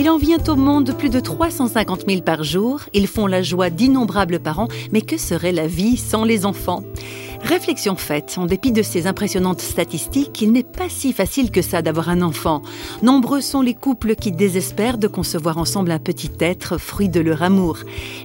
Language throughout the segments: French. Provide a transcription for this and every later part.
Il en vient au monde plus de 350 000 par jour. Ils font la joie d'innombrables parents. Mais que serait la vie sans les enfants? Réflexion faite, en dépit de ces impressionnantes statistiques, il n'est pas si facile que ça d'avoir un enfant. Nombreux sont les couples qui désespèrent de concevoir ensemble un petit être, fruit de leur amour.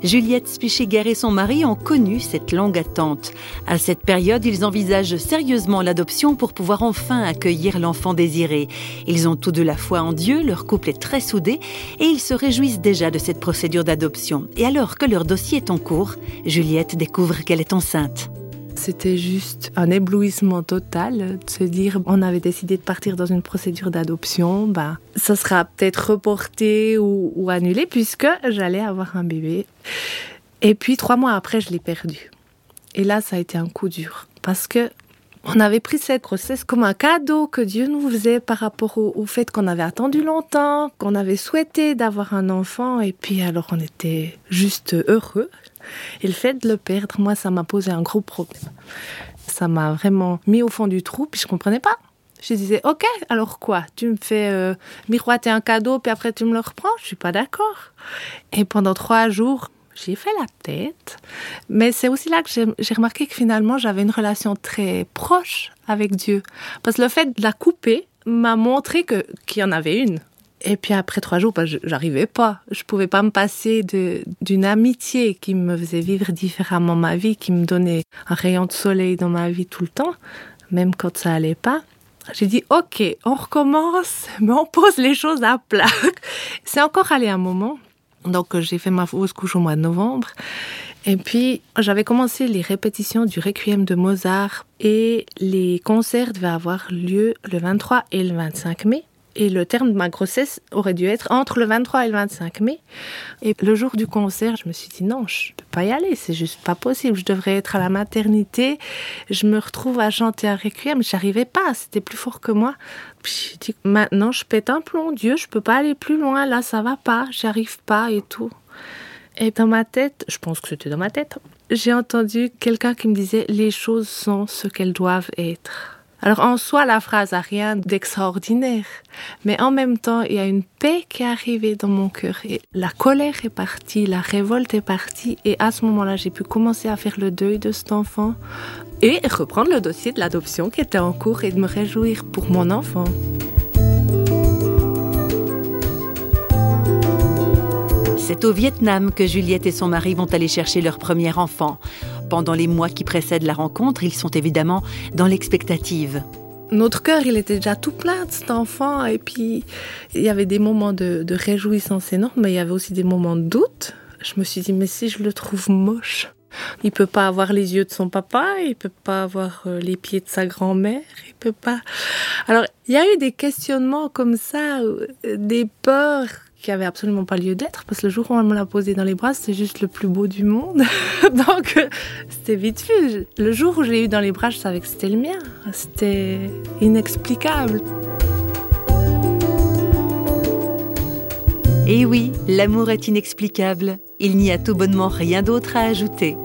Juliette Spichiger et son mari ont connu cette longue attente. À cette période, ils envisagent sérieusement l'adoption pour pouvoir enfin accueillir l'enfant désiré. Ils ont tous de la foi en Dieu, leur couple est très soudé et ils se réjouissent déjà de cette procédure d'adoption. Et alors que leur dossier est en cours, Juliette découvre qu'elle est enceinte. C'était juste un éblouissement total de se dire on avait décidé de partir dans une procédure d'adoption, bah, ça sera peut-être reporté ou, annulé puisque j'allais avoir un bébé. Et puis trois mois après, je l'ai perdu. Et là, ça a été un coup dur parce que on avait pris cette grossesse comme un cadeau que Dieu nous faisait par rapport au, au fait qu'on avait attendu longtemps, qu'on avait souhaité d'avoir un enfant, et puis alors on était juste heureux. Et le fait de le perdre, moi, ça m'a posé un gros problème. Ça m'a vraiment mis au fond du trou, puis je comprenais pas. Je disais, ok, alors quoi? Tu me fais euh, miroiter un cadeau, puis après tu me le reprends? Je suis pas d'accord. Et pendant trois jours, j'ai fait la tête. Mais c'est aussi là que j'ai remarqué que finalement, j'avais une relation très proche avec Dieu. Parce que le fait de la couper m'a montré qu'il y en avait une. Et puis après trois jours, bah, j'arrivais pas. Je pouvais pas me passer d'une amitié qui me faisait vivre différemment ma vie, qui me donnait un rayon de soleil dans ma vie tout le temps, même quand ça allait pas. J'ai dit, OK, on recommence, mais on pose les choses à plat. C'est encore allé un moment. Donc, j'ai fait ma fausse couche au mois de novembre. Et puis, j'avais commencé les répétitions du Requiem de Mozart et les concerts devaient avoir lieu le 23 et le 25 mai. Et le terme de ma grossesse aurait dû être entre le 23 et le 25 mai. Et le jour du concert, je me suis dit non, je peux pas y aller, c'est juste pas possible. Je devrais être à la maternité. Je me retrouve à chanter un requiem, j'arrivais pas, c'était plus fort que moi. Puis je dis maintenant, je pète un plomb, Dieu, je peux pas aller plus loin, là, ça va pas, j'arrive pas et tout. Et dans ma tête, je pense que c'était dans ma tête, j'ai entendu quelqu'un qui me disait les choses sont ce qu'elles doivent être. Alors en soi, la phrase a rien d'extraordinaire, mais en même temps, il y a une paix qui est arrivée dans mon cœur et la colère est partie, la révolte est partie et à ce moment-là, j'ai pu commencer à faire le deuil de cet enfant et reprendre le dossier de l'adoption qui était en cours et de me réjouir pour mon enfant. C'est au Vietnam que Juliette et son mari vont aller chercher leur premier enfant. Pendant les mois qui précèdent la rencontre, ils sont évidemment dans l'expectative. Notre cœur, il était déjà tout plein de cet enfant, et puis il y avait des moments de, réjouissance énorme, mais il y avait aussi des moments de doute. Je me suis dit, mais si je le trouve moche, il peut pas avoir les yeux de son papa, il peut pas avoir euh, les pieds de sa grand-mère, il peut pas. Alors, il y a eu des questionnements comme ça, euh, des peurs qui avait absolument pas lieu d'être parce que le jour où on me l'a posé dans les bras, c'était juste le plus beau du monde. Donc c'était vite vu. Le jour où je l'ai eu dans les bras, je savais que c'était le mien. C'était inexplicable. Et oui, l'amour est inexplicable. Il n'y a tout bonnement rien d'autre à ajouter.